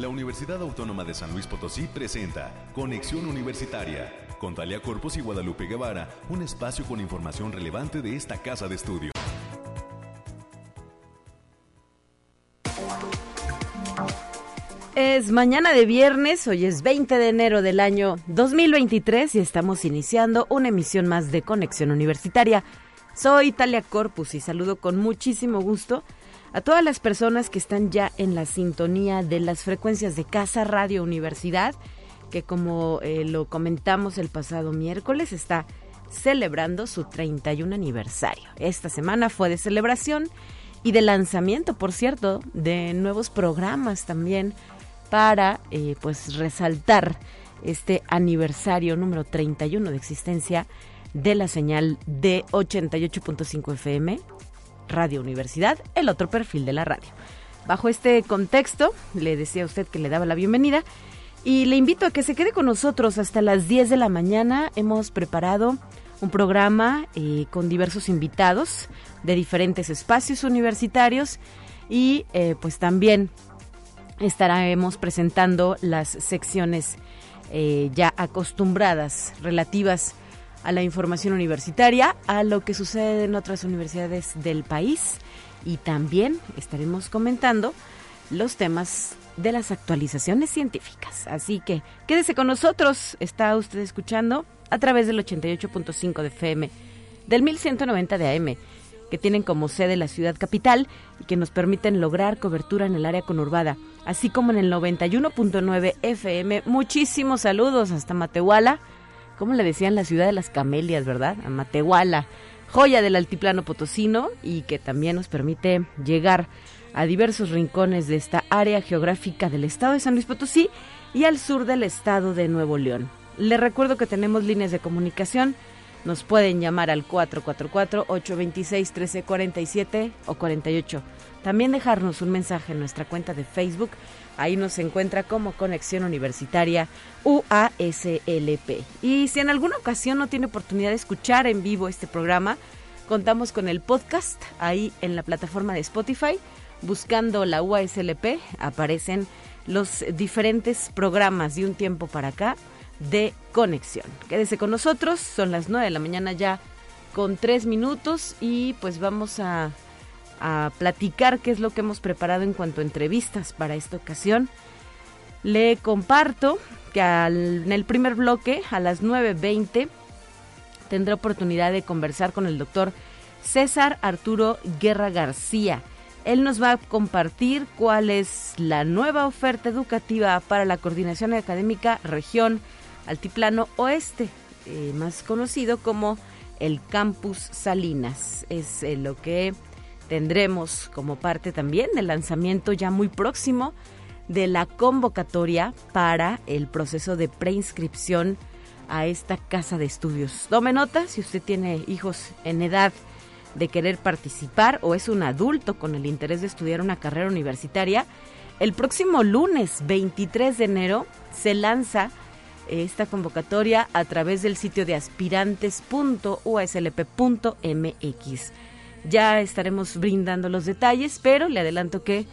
la Universidad Autónoma de San Luis Potosí presenta Conexión Universitaria con Talia Corpus y Guadalupe Guevara, un espacio con información relevante de esta casa de estudio. Es mañana de viernes, hoy es 20 de enero del año 2023 y estamos iniciando una emisión más de Conexión Universitaria. Soy Talia Corpus y saludo con muchísimo gusto a todas las personas que están ya en la sintonía de las frecuencias de Casa Radio Universidad, que como eh, lo comentamos el pasado miércoles, está celebrando su 31 aniversario. Esta semana fue de celebración y de lanzamiento, por cierto, de nuevos programas también para eh, pues resaltar este aniversario número 31 de existencia de la señal de 88.5 FM Radio Universidad, el otro perfil de la radio. Bajo este contexto, le decía a usted que le daba la bienvenida y le invito a que se quede con nosotros hasta las 10 de la mañana. Hemos preparado un programa eh, con diversos invitados de diferentes espacios universitarios y eh, pues también estaremos presentando las secciones eh, ya acostumbradas relativas a la información universitaria, a lo que sucede en otras universidades del país y también estaremos comentando los temas de las actualizaciones científicas. Así que quédese con nosotros, está usted escuchando a través del 88.5 de FM, del 1190 de AM, que tienen como sede la ciudad capital y que nos permiten lograr cobertura en el área conurbada, así como en el 91.9 FM. Muchísimos saludos hasta Matehuala ¿cómo le decían la ciudad de las camelias, verdad? A Matehuala, joya del altiplano potosino y que también nos permite llegar a diversos rincones de esta área geográfica del estado de San Luis Potosí y al sur del estado de Nuevo León. Le recuerdo que tenemos líneas de comunicación. Nos pueden llamar al 444-826-1347 o 48. También dejarnos un mensaje en nuestra cuenta de Facebook Ahí nos encuentra como Conexión Universitaria UASLP. Y si en alguna ocasión no tiene oportunidad de escuchar en vivo este programa, contamos con el podcast ahí en la plataforma de Spotify. Buscando la UASLP aparecen los diferentes programas de un tiempo para acá de conexión. Quédese con nosotros, son las 9 de la mañana ya con 3 minutos y pues vamos a a platicar qué es lo que hemos preparado en cuanto a entrevistas para esta ocasión. Le comparto que en el primer bloque, a las 9.20, tendré oportunidad de conversar con el doctor César Arturo Guerra García. Él nos va a compartir cuál es la nueva oferta educativa para la coordinación académica región Altiplano Oeste, eh, más conocido como el Campus Salinas. Es eh, lo que tendremos como parte también del lanzamiento ya muy próximo de la convocatoria para el proceso de preinscripción a esta casa de estudios. Tome nota si usted tiene hijos en edad de querer participar o es un adulto con el interés de estudiar una carrera universitaria. El próximo lunes 23 de enero se lanza esta convocatoria a través del sitio de aspirantes.uslp.mx. Ya estaremos brindando los detalles, pero le adelanto que,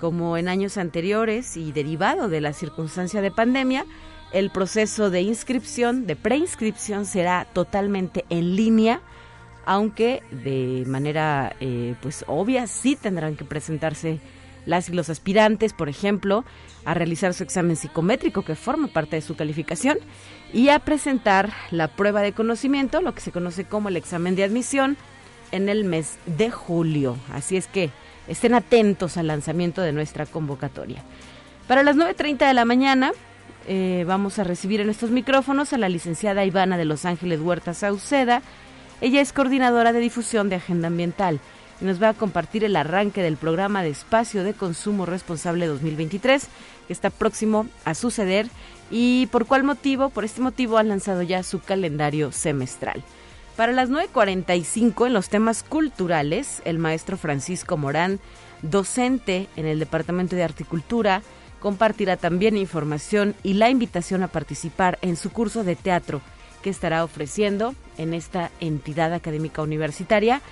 como en años anteriores y derivado de la circunstancia de pandemia, el proceso de inscripción, de preinscripción, será totalmente en línea, aunque de manera eh, pues obvia sí tendrán que presentarse las y los aspirantes, por ejemplo, a realizar su examen psicométrico que forma parte de su calificación y a presentar la prueba de conocimiento, lo que se conoce como el examen de admisión, en el mes de julio. Así es que estén atentos al lanzamiento de nuestra convocatoria. Para las 9.30 de la mañana eh, vamos a recibir en estos micrófonos a la licenciada Ivana de Los Ángeles Huerta Sauceda. Ella es coordinadora de difusión de Agenda Ambiental y nos va a compartir el arranque del programa de Espacio de Consumo Responsable 2023 que está próximo a suceder y por cuál motivo, por este motivo han lanzado ya su calendario semestral. Para las 9.45 en los temas culturales, el maestro Francisco Morán, docente en el Departamento de Articultura, compartirá también información y la invitación a participar en su curso de teatro que estará ofreciendo en esta entidad académica universitaria,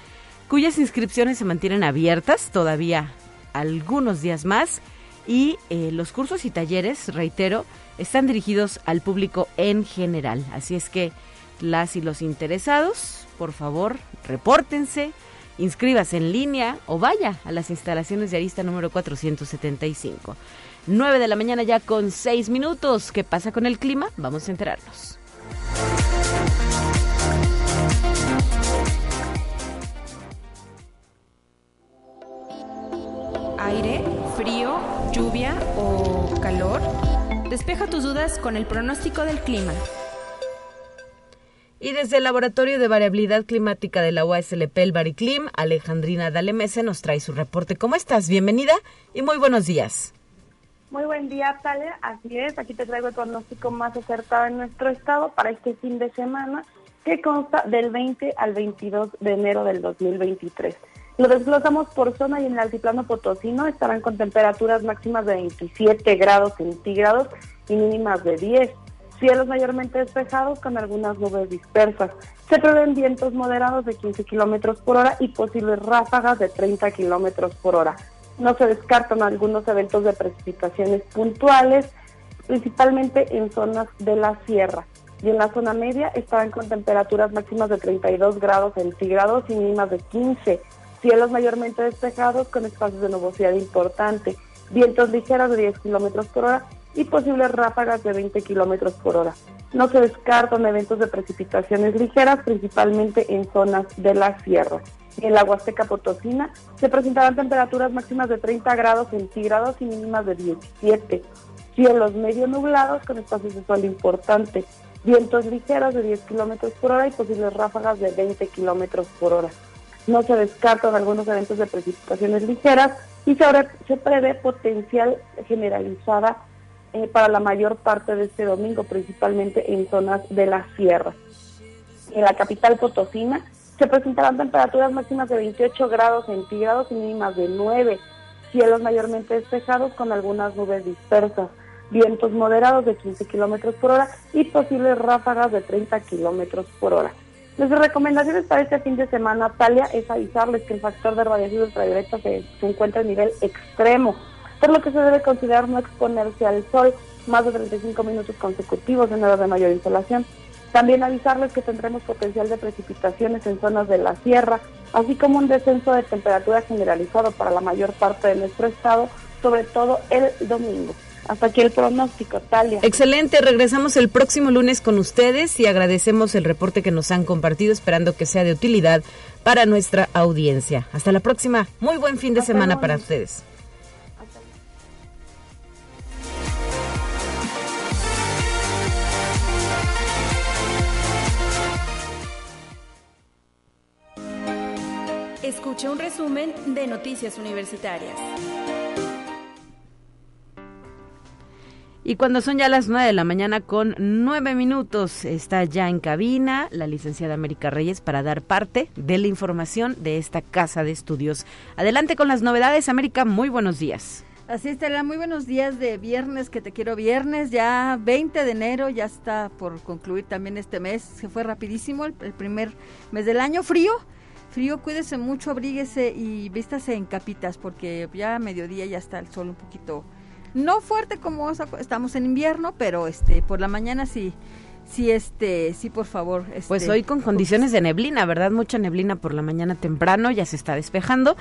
cuyas inscripciones se mantienen abiertas todavía algunos días más y eh, los cursos y talleres, reitero, están dirigidos al público en general. Así es que las y los interesados, por favor, repórtense, inscríbase en línea o vaya a las instalaciones de Arista número 475. 9 de la mañana ya con 6 minutos. ¿Qué pasa con el clima? Vamos a enterarnos. Aire, frío, lluvia o calor. Despeja tus dudas con el pronóstico del clima. Y desde el Laboratorio de Variabilidad Climática de la UASLP, el Bariclim, Alejandrina Dalemese nos trae su reporte. ¿Cómo estás? Bienvenida y muy buenos días. Muy buen día, Talia. Así es, aquí te traigo el pronóstico más acertado en nuestro estado para este fin de semana, que consta del 20 al 22 de enero del 2023. Lo desglosamos por zona y en el altiplano potosino estarán con temperaturas máximas de 27 grados centígrados y mínimas de 10 cielos mayormente despejados con algunas nubes dispersas. Se prevén vientos moderados de 15 kilómetros por hora y posibles ráfagas de 30 kilómetros por hora. No se descartan algunos eventos de precipitaciones puntuales, principalmente en zonas de la sierra. Y en la zona media estarán con temperaturas máximas de 32 grados centígrados y mínimas de 15. Cielos mayormente despejados con espacios de nubosidad importante. Vientos ligeros de 10 kilómetros por hora y posibles ráfagas de 20 kilómetros por hora. No se descartan eventos de precipitaciones ligeras, principalmente en zonas de la sierra. En la Huasteca Potosina se presentarán temperaturas máximas de 30 grados centígrados y mínimas de 17. Cielos medio nublados con espacios de sol importante. Vientos ligeros de 10 kilómetros por hora y posibles ráfagas de 20 kilómetros por hora. No se descartan algunos eventos de precipitaciones ligeras y se, se prevé potencial generalizada eh, para la mayor parte de este domingo, principalmente en zonas de la sierra. En la capital potosina se presentarán temperaturas máximas de 28 grados centígrados y mínimas de 9, cielos mayormente despejados con algunas nubes dispersas, vientos moderados de 15 kilómetros por hora y posibles ráfagas de 30 kilómetros por hora. Nuestras recomendaciones para este fin de semana, Talia, es avisarles que el factor de radiación ultravioleta se, se encuentra a nivel extremo por lo que se debe considerar no exponerse al sol más de 35 minutos consecutivos en horas de mayor insolación. También avisarles que tendremos potencial de precipitaciones en zonas de la sierra, así como un descenso de temperatura generalizado para la mayor parte de nuestro estado, sobre todo el domingo. Hasta aquí el pronóstico, Talia. Excelente, regresamos el próximo lunes con ustedes y agradecemos el reporte que nos han compartido, esperando que sea de utilidad para nuestra audiencia. Hasta la próxima, muy buen fin de semana para ustedes. Escucha un resumen de Noticias Universitarias. Y cuando son ya las 9 de la mañana con 9 minutos, está ya en cabina la licenciada América Reyes para dar parte de la información de esta casa de estudios. Adelante con las novedades, América, muy buenos días. Así está, muy buenos días de viernes, que te quiero viernes, ya 20 de enero, ya está por concluir también este mes, se fue rapidísimo, el, el primer mes del año, frío, frío, cuídese mucho, abríguese y vístase en capitas porque ya a mediodía ya está el sol un poquito no fuerte como estamos en invierno, pero este por la mañana sí sí este sí por favor este, pues hoy con condiciones de neblina verdad mucha neblina por la mañana temprano ya se está despejando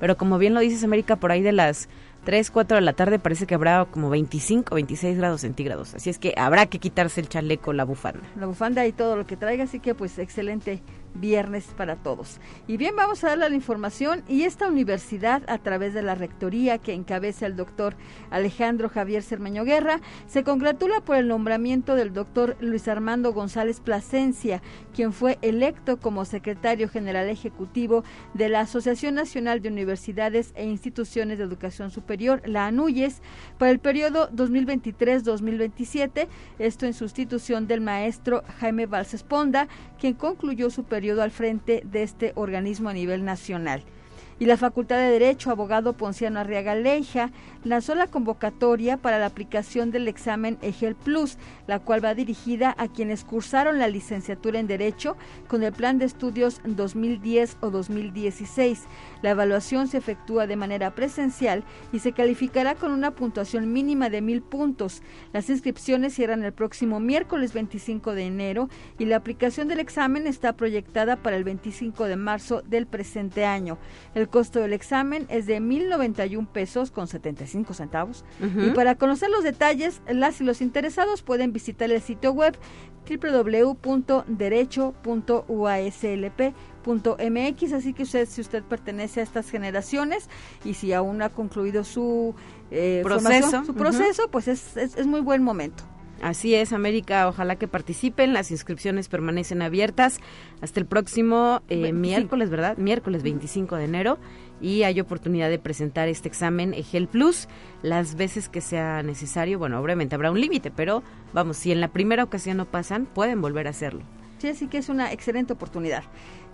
pero como bien lo dices América por ahí de las 3, 4 de la tarde parece que habrá como 25, 26 grados centígrados. Así es que habrá que quitarse el chaleco, la bufanda. La bufanda y todo lo que traiga, así que pues excelente viernes para todos. Y bien, vamos a darle la información y esta universidad a través de la rectoría que encabeza el doctor Alejandro Javier Cermeño Guerra se congratula por el nombramiento del doctor Luis Armando González Plasencia, quien fue electo como secretario general ejecutivo de la Asociación Nacional de Universidades e Instituciones de Educación Superior, la ANUYES, para el periodo 2023-2027, esto en sustitución del maestro Jaime Valsesponda, quien concluyó su periodo al frente de este organismo a nivel nacional. y la Facultad de Derecho, abogado Ponciano Arriaga Leija, lanzó la convocatoria para la aplicación del examen EGEL Plus, la cual va dirigida a quienes cursaron la licenciatura en Derecho con el plan de estudios 2010 o 2016. La evaluación se efectúa de manera presencial y se calificará con una puntuación mínima de mil puntos. Las inscripciones cierran el próximo miércoles 25 de enero y la aplicación del examen está proyectada para el 25 de marzo del presente año. El costo del examen es de 1.091 pesos con 75 centavos. Y para conocer los detalles, las y los interesados pueden visitar el sitio web www.derecho.uaslp.mx. Así que usted, si usted pertenece a estas generaciones y si aún no ha concluido su eh, proceso, su proceso pues es, es muy buen momento. Así es, América, ojalá que participen. Las inscripciones permanecen abiertas hasta el próximo eh, miércoles, ¿verdad? Miércoles 25 de enero. Y hay oportunidad de presentar este examen EGEL Plus las veces que sea necesario. Bueno, obviamente habrá un límite, pero vamos, si en la primera ocasión no pasan, pueden volver a hacerlo. Sí, así que es una excelente oportunidad.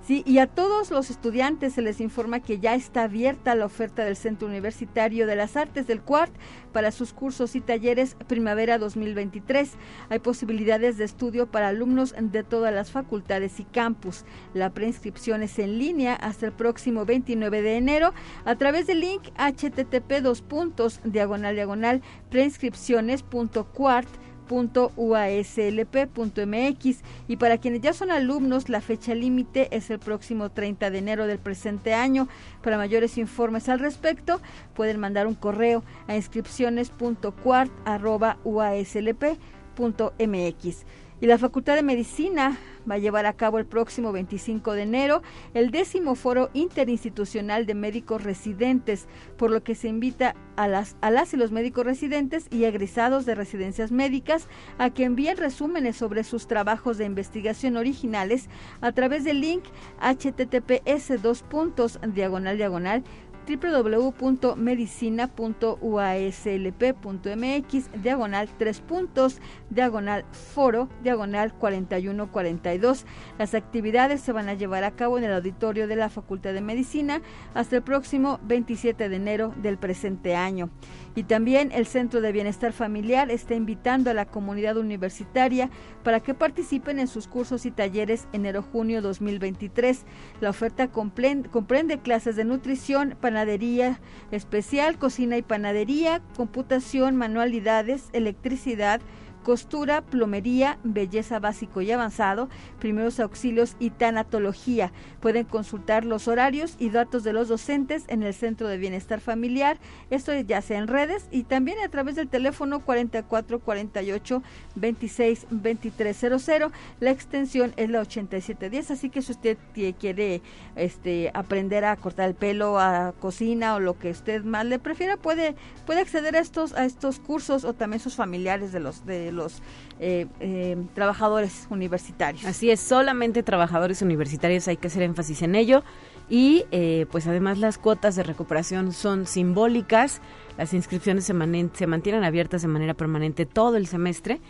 Sí, y a todos los estudiantes se les informa que ya está abierta la oferta del Centro Universitario de las Artes del CUART para sus cursos y talleres Primavera 2023. Hay posibilidades de estudio para alumnos de todas las facultades y campus. La preinscripción es en línea hasta el próximo 29 de enero a través del link http dos puntos diagonal diagonal preinscripciones.cuart uaslp.mx y para quienes ya son alumnos la fecha límite es el próximo 30 de enero del presente año. Para mayores informes al respecto pueden mandar un correo a inscripciones.cuart@uaslp.mx. Y la Facultad de Medicina va a llevar a cabo el próximo 25 de enero el décimo foro interinstitucional de médicos residentes, por lo que se invita a las, a las y los médicos residentes y egresados de residencias médicas a que envíen resúmenes sobre sus trabajos de investigación originales a través del link https dos puntos diagonal diagonal www.medicina.uaslp.mx, diagonal 3 puntos, diagonal foro, diagonal 4142. Las actividades se van a llevar a cabo en el auditorio de la Facultad de Medicina hasta el próximo 27 de enero del presente año. Y también el Centro de Bienestar Familiar está invitando a la comunidad universitaria para que participen en sus cursos y talleres enero-junio 2023. La oferta comprende clases de nutrición, panadería especial, cocina y panadería, computación, manualidades, electricidad, costura, plomería, belleza básico y avanzado, primeros auxilios y tanatología. Pueden consultar los horarios y datos de los docentes en el Centro de Bienestar Familiar, esto ya sea en redes y también a través del teléfono 4448 26 2300. La extensión es la 8710, así que si usted quiere este aprender a cortar el pelo, a cocina o lo que usted más le prefiera, puede puede acceder a estos a estos cursos o también sus familiares de los de los eh, eh, trabajadores universitarios. Así es, solamente trabajadores universitarios, hay que hacer énfasis en ello. Y eh, pues además las cuotas de recuperación son simbólicas, las inscripciones se, se mantienen abiertas de manera permanente todo el semestre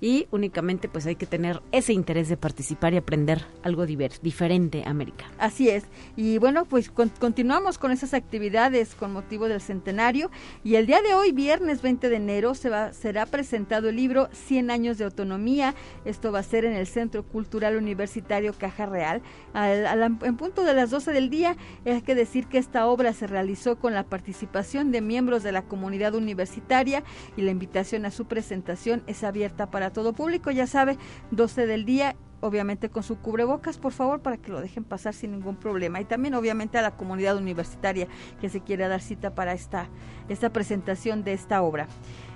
y únicamente pues hay que tener ese interés de participar y aprender algo diferente América. Así es. Y bueno, pues continuamos con esas actividades con motivo del centenario y el día de hoy, viernes 20 de enero, se va, será presentado el libro 100 años de autonomía. Esto va a ser en el Centro Cultural Universitario Caja Real. en punto de las 12 del día, hay que decir que esta obra se realizó con la participación de miembros de la comunidad universitaria y la invitación a su presentación es abierta para todo público, ya sabe, 12 del día obviamente con su cubrebocas, por favor, para que lo dejen pasar sin ningún problema. Y también, obviamente, a la comunidad universitaria que se quiera dar cita para esta, esta presentación de esta obra.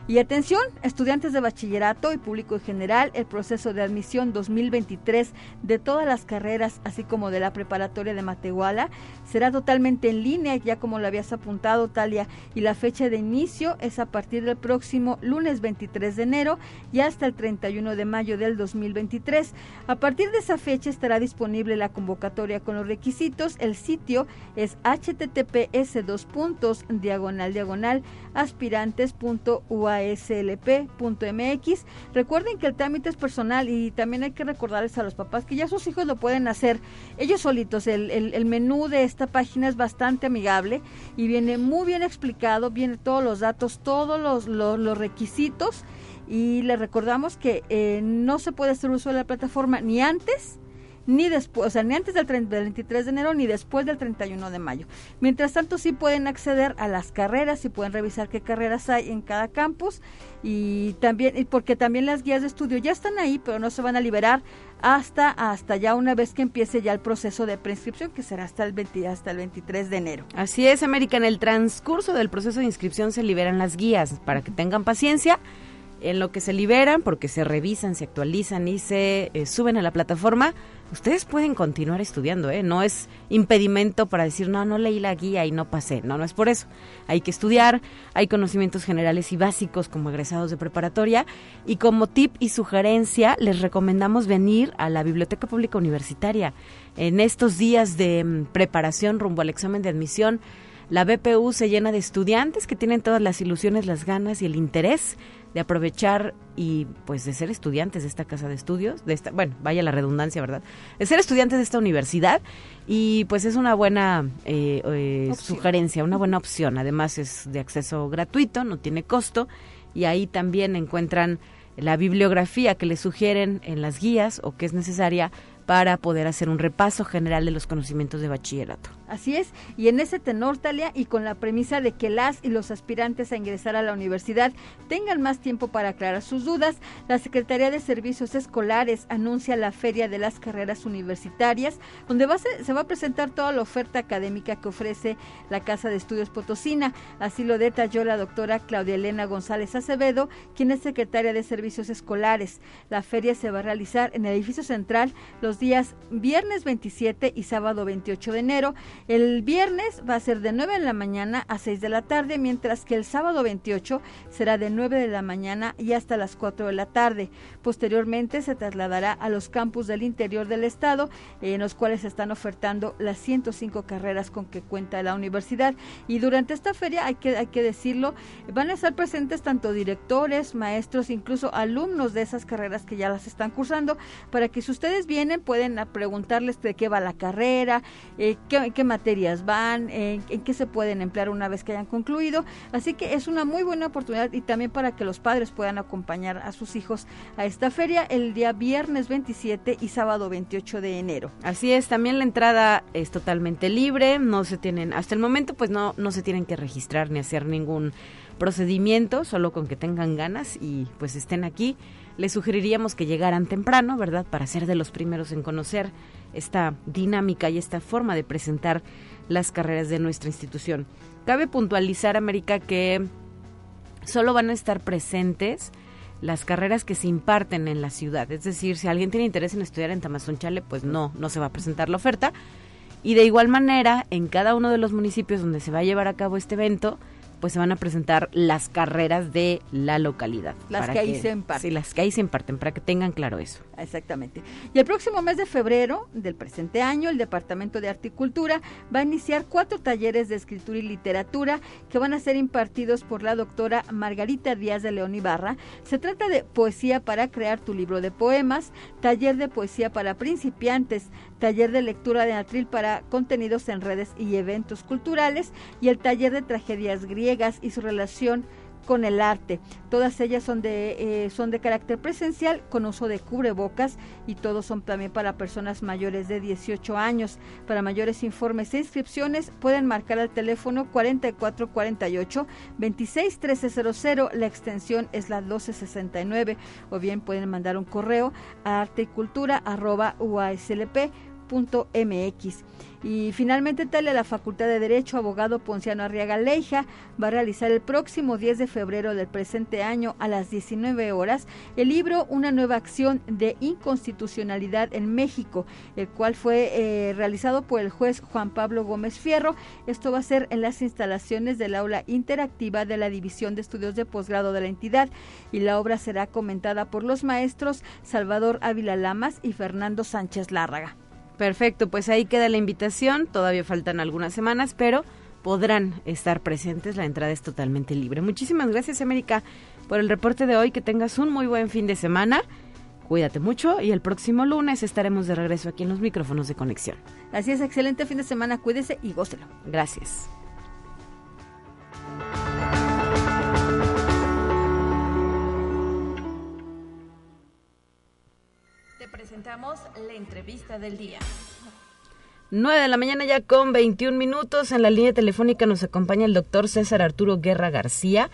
Y atención, estudiantes de bachillerato y público en general, el proceso de admisión 2023 de todas las carreras, así como de la preparatoria de Matehuala, será totalmente en línea, ya como lo habías apuntado, Talia, y la fecha de inicio es a partir del próximo lunes 23 de enero y hasta el 31 de mayo del 2023. A partir de esa fecha estará disponible la convocatoria con los requisitos. El sitio es https dos puntos diagonal diagonal aspirantes.ua uaslp.mx. Recuerden que el trámite es personal y también hay que recordarles a los papás que ya sus hijos lo pueden hacer ellos solitos. El, el, menú de esta página es bastante amigable y viene muy bien explicado, viene todos los datos, todos los, los, requisitos y les recordamos que eh, no se puede hacer uso de la plataforma ni antes ni después, o sea, ni antes del, 23 de enero ni después del 31 de mayo. Mientras tanto, sí pueden acceder a las carreras y pueden revisar qué carreras hay en cada campus y también, porque también las guías de estudio ya están ahí, pero no se van a liberar hasta, hasta ya una vez que empiece ya el proceso de preinscripción, que será hasta el, 20, hasta el 23 de enero. Así es, América, en el transcurso del proceso de inscripción se liberan las guías para que tengan paciencia en lo que se liberan, porque se revisan, se actualizan y se eh, suben a la plataforma, ustedes pueden continuar estudiando, ¿eh? No es impedimento para decir, no, no leí la guía y no pasé. No, no es por eso. Hay que estudiar, hay conocimientos generales y básicos como egresados de preparatoria. Y como tip y sugerencia, les recomendamos venir a la Biblioteca Pública Universitaria. En estos días de mm, preparación rumbo al examen de admisión, la BPU se llena de estudiantes que tienen todas las ilusiones, las ganas y el interés de aprovechar y pues de ser estudiantes de esta casa de estudios, de esta, bueno, vaya la redundancia, ¿verdad? De ser estudiantes de esta universidad y pues es una buena eh, eh, sugerencia, una buena opción. Además es de acceso gratuito, no tiene costo y ahí también encuentran la bibliografía que les sugieren en las guías o que es necesaria para poder hacer un repaso general de los conocimientos de bachillerato. Así es, y en ese tenor, Talia, y con la premisa de que las y los aspirantes a ingresar a la universidad tengan más tiempo para aclarar sus dudas, la Secretaría de Servicios Escolares anuncia la Feria de las Carreras Universitarias, donde se va a presentar toda la oferta académica que ofrece la Casa de Estudios Potosina. Así lo detalló la doctora Claudia Elena González Acevedo, quien es secretaria de Servicios Escolares. La feria se va a realizar en el edificio central los días viernes 27 y sábado 28 de enero el viernes va a ser de 9 de la mañana a 6 de la tarde, mientras que el sábado 28 será de 9 de la mañana y hasta las 4 de la tarde. Posteriormente se trasladará a los campus del interior del estado, en los cuales se están ofertando las 105 carreras con que cuenta la universidad. Y durante esta feria, hay que, hay que decirlo, van a estar presentes tanto directores, maestros, incluso alumnos de esas carreras que ya las están cursando, para que si ustedes vienen pueden preguntarles de qué va la carrera, eh, qué, qué materias van, en, qué se pueden emplear una vez que hayan concluido. Así que es una muy buena oportunidad y también para que los padres puedan acompañar a sus hijos a esta feria el día viernes 27 y sábado 28 de enero. Así es, también la entrada es totalmente libre, no se tienen, hasta el momento pues no, no se tienen que registrar ni hacer ningún procedimiento, solo con que tengan ganas y pues estén aquí. Les sugeriríamos que llegaran temprano, ¿verdad? Para ser de los primeros en conocer esta dinámica y esta forma de presentar las carreras de nuestra institución. Cabe puntualizar, América, que solo van a estar presentes las carreras que se imparten en la ciudad. Es decir, si alguien tiene interés en estudiar en Tamazunchale, pues no, no se va a presentar la oferta. Y de igual manera, en cada uno de los municipios donde se va a llevar a cabo este evento, pues se van a presentar las carreras de la localidad. Las que ahí se imparten. Sí, las que ahí se imparten, para que tengan claro eso. Exactamente. Y el próximo mes de febrero del presente año, el Departamento de Articultura va a iniciar cuatro talleres de escritura y literatura que van a ser impartidos por la doctora Margarita Díaz de León Ibarra. Se trata de poesía para crear tu libro de poemas, taller de poesía para principiantes, taller de lectura de atril para contenidos en redes y eventos culturales y el taller de tragedias griegas y su relación con el arte. Todas ellas son de, eh, son de carácter presencial con uso de cubrebocas y todos son también para personas mayores de 18 años. Para mayores informes e inscripciones pueden marcar al teléfono 4448 26 1300, la extensión es la 1269 o bien pueden mandar un correo a artecultura.uaslp mx Y finalmente, tal la Facultad de Derecho, abogado Ponciano Arriaga Leija, va a realizar el próximo 10 de febrero del presente año a las 19 horas el libro Una nueva acción de inconstitucionalidad en México, el cual fue eh, realizado por el juez Juan Pablo Gómez Fierro. Esto va a ser en las instalaciones del aula interactiva de la División de Estudios de Posgrado de la entidad y la obra será comentada por los maestros Salvador Ávila Lamas y Fernando Sánchez Lárraga. Perfecto, pues ahí queda la invitación. Todavía faltan algunas semanas, pero podrán estar presentes. La entrada es totalmente libre. Muchísimas gracias, América, por el reporte de hoy. Que tengas un muy buen fin de semana. Cuídate mucho y el próximo lunes estaremos de regreso aquí en los micrófonos de conexión. Así es, excelente fin de semana. Cuídese y gócelo. Gracias. Presentamos la entrevista del día. 9 de la mañana ya con 21 minutos. En la línea telefónica nos acompaña el doctor César Arturo Guerra García.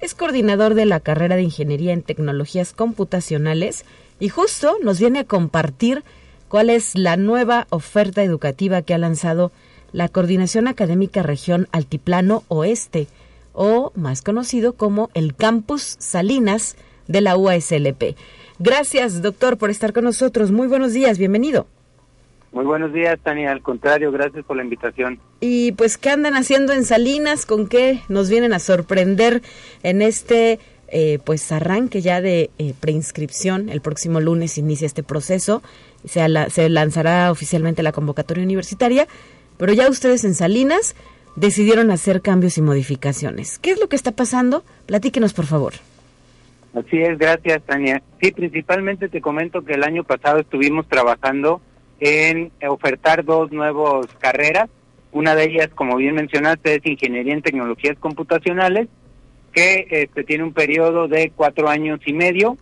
Es coordinador de la carrera de Ingeniería en Tecnologías Computacionales y justo nos viene a compartir cuál es la nueva oferta educativa que ha lanzado la Coordinación Académica Región Altiplano Oeste, o más conocido como el Campus Salinas de la UASLP. Gracias, doctor, por estar con nosotros. Muy buenos días, bienvenido. Muy buenos días, Tania. Al contrario, gracias por la invitación. Y pues, ¿qué andan haciendo en Salinas? ¿Con qué nos vienen a sorprender en este eh, pues arranque ya de eh, preinscripción? El próximo lunes inicia este proceso. Se, se lanzará oficialmente la convocatoria universitaria, pero ya ustedes en Salinas decidieron hacer cambios y modificaciones. ¿Qué es lo que está pasando? Platíquenos, por favor. Así es, gracias, Tania. Sí, principalmente te comento que el año pasado estuvimos trabajando en ofertar dos nuevas carreras. Una de ellas, como bien mencionaste, es Ingeniería en Tecnologías Computacionales, que este, tiene un periodo de cuatro años y medio.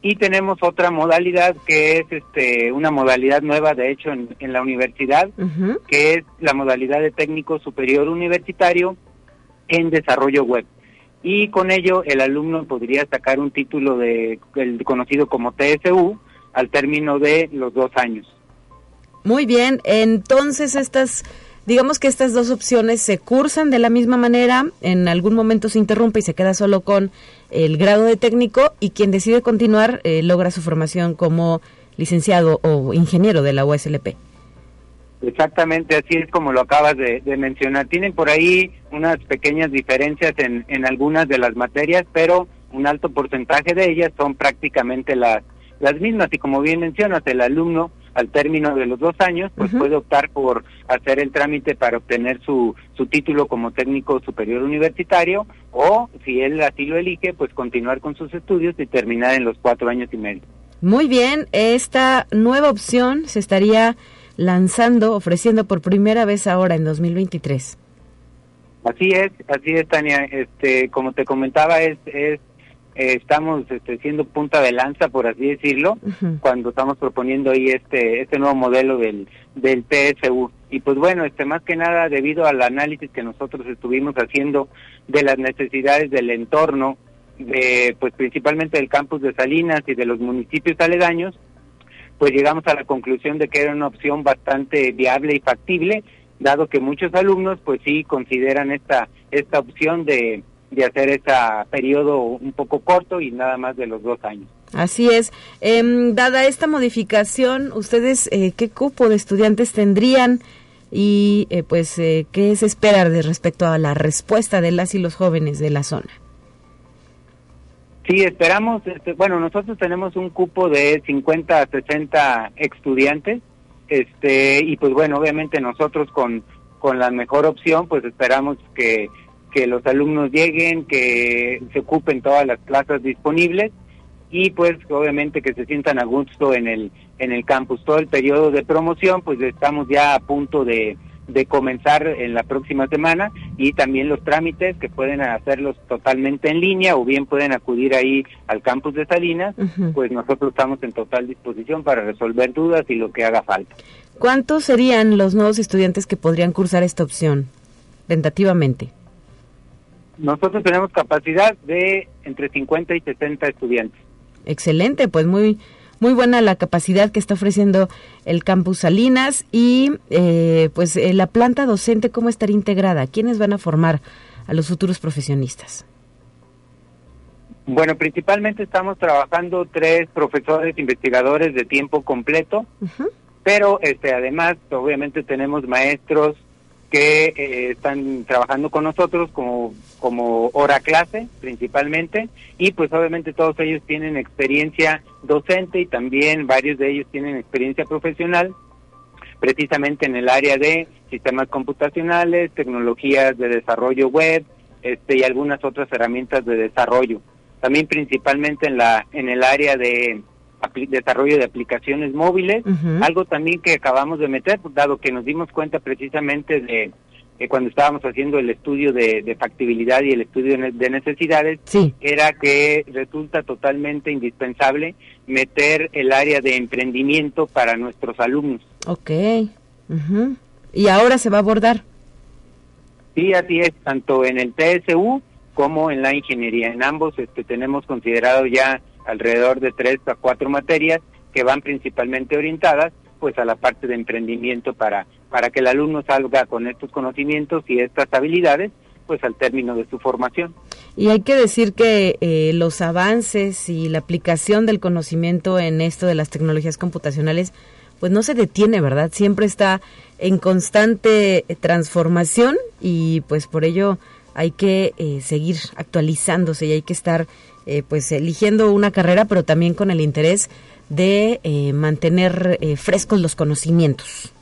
Y tenemos otra modalidad que es este, una modalidad nueva, de hecho, en, la universidad, que es la modalidad de técnico superior universitario en desarrollo web. Y con ello el alumno podría sacar un título de el conocido como TSU al término de los dos años. Muy bien, entonces estas, digamos que estas dos opciones se cursan de la misma manera, en algún momento se interrumpe y se queda solo con el grado de técnico y quien decide continuar eh, logra su formación como licenciado o ingeniero de la USLP. Exactamente, así es como lo acabas de, mencionar. Tienen por ahí unas pequeñas diferencias en, en algunas de las materias, pero un alto porcentaje de ellas son prácticamente las, las mismas. Y como bien mencionas, el alumno al término de los dos años, pues puede optar por hacer el trámite para obtener su, su título como técnico superior universitario o, si él así lo elige, pues continuar con sus estudios y terminar en los cuatro años y medio. Muy bien, esta nueva opción se estaría lanzando, ofreciendo por primera vez ahora en 2023. Así es, así es, Tania. Este, como te comentaba, es, es eh, estamos este, siendo punta de lanza, por así decirlo, cuando estamos proponiendo ahí este este nuevo modelo del del TSU. Y pues bueno, este más que nada debido al análisis que nosotros estuvimos haciendo de las necesidades del entorno, de pues principalmente del campus de Salinas y de los municipios aledaños, pues llegamos a la conclusión de que era una opción bastante viable y factible, dado que muchos alumnos pues sí consideran esta esta opción de de hacer ese periodo un poco corto y nada más de los dos años. Así es. Em, dada esta modificación, ¿ustedes eh, qué cupo de estudiantes tendrían y eh, pues eh, qué se espera de respecto a la respuesta de las y los jóvenes de la zona? Sí, esperamos, este, bueno, nosotros tenemos un cupo de 50 a 60 estudiantes, este, y pues bueno, obviamente nosotros con, con la mejor opción, pues esperamos que que los alumnos lleguen, que se ocupen todas las plazas disponibles y pues obviamente que se sientan a gusto en el en el campus. Todo el periodo de promoción pues estamos ya a punto de, de comenzar en la próxima semana y también los trámites que pueden hacerlos totalmente en línea o bien pueden acudir ahí al campus de Salinas, pues nosotros estamos en total disposición para resolver dudas y lo que haga falta. ¿Cuántos serían los nuevos estudiantes que podrían cursar esta opción tentativamente? Nosotros tenemos capacidad de entre 50 y 60 estudiantes. Excelente, pues muy muy buena la capacidad que está ofreciendo el campus Salinas y eh, pues eh, la planta docente cómo estará integrada, quiénes van a formar a los futuros profesionistas. Bueno, principalmente estamos trabajando tres profesores investigadores de tiempo completo, pero este además obviamente tenemos maestros que eh, están trabajando con nosotros como, como hora clase principalmente y pues obviamente todos ellos tienen experiencia docente y también varios de ellos tienen experiencia profesional precisamente en el área de sistemas computacionales, tecnologías de desarrollo web, este y algunas otras herramientas de desarrollo. También principalmente en la en el área de desarrollo de aplicaciones móviles, algo también que acabamos de meter, dado que nos dimos cuenta precisamente de que cuando estábamos haciendo el estudio de, factibilidad y el estudio de necesidades, era que resulta totalmente indispensable meter el área de emprendimiento para nuestros alumnos. Ok. ¿Y ahora se va a abordar? Sí, así es, tanto en el TSU como en la ingeniería. En ambos este, tenemos considerado ya alrededor de tres a cuatro materias que van principalmente orientadas pues a la parte de emprendimiento para para que el alumno salga con estos conocimientos y estas habilidades pues al término de su formación. Y hay que decir que eh, los avances y la aplicación del conocimiento en esto de las tecnologías computacionales pues no se detiene, ¿verdad? Siempre está en constante transformación y pues por ello hay que eh, seguir actualizándose y hay que estar eh, pues eligiendo una carrera pero también con el interés de mantener frescos los conocimientos.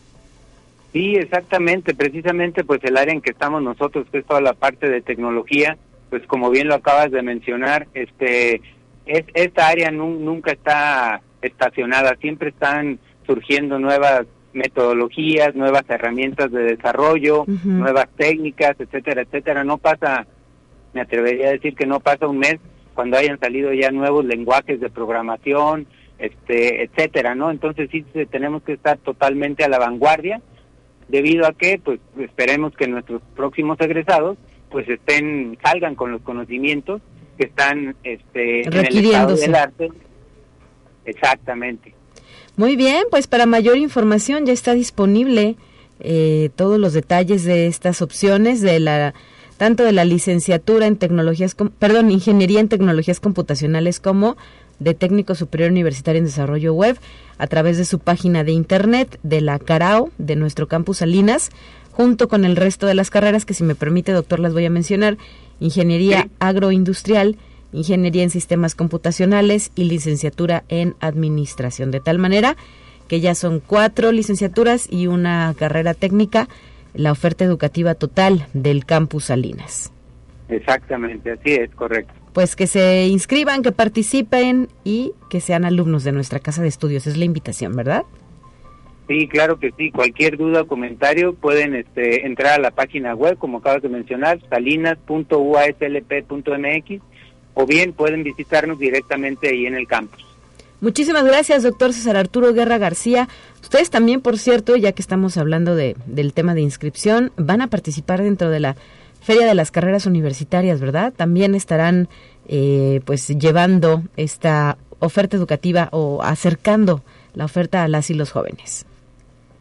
Sí, exactamente, precisamente pues el área en que estamos nosotros, que es toda la parte de tecnología, pues como bien lo acabas de mencionar, este es, esta área nunca está estacionada, siempre están surgiendo nuevas metodologías, nuevas herramientas de desarrollo, nuevas técnicas, etcétera, etcétera. No pasa, me atrevería a decir que no pasa un mes cuando hayan salido ya nuevos lenguajes de programación, este, etcétera, ¿no? Entonces sí tenemos que estar totalmente a la vanguardia debido a que pues esperemos que nuestros próximos egresados pues estén salgan con los conocimientos que están este en el estado del arte. Exactamente. Muy bien pues para mayor información ya está disponible eh, todos los detalles de estas opciones de la tanto de la licenciatura en tecnologías perdón ingeniería en tecnologías computacionales como de técnico superior universitario en desarrollo web a través de su página de internet de la Carao de nuestro campus Salinas, junto con el resto de las carreras que si me permite, doctor, las voy a mencionar, ingeniería agroindustrial, ingeniería en sistemas computacionales y licenciatura en administración, de tal manera que ya son cuatro licenciaturas y una carrera técnica, la oferta educativa total del campus Salinas. Exactamente, así es, correcto pues que se inscriban, que participen y que sean alumnos de nuestra casa de estudios. Es la invitación, ¿verdad? Sí, claro que sí. Cualquier duda o comentario pueden este, entrar a la página web, como acabas de mencionar, salinas.uaslp.mx, o bien pueden visitarnos directamente ahí en el campus. Muchísimas gracias, doctor César Arturo Guerra García. Ustedes también, por cierto, ya que estamos hablando de, del tema de inscripción, van a participar dentro de la Feria de las Carreras Universitarias, ¿verdad? También estarán eh, pues llevando esta oferta educativa o acercando la oferta a las y los jóvenes.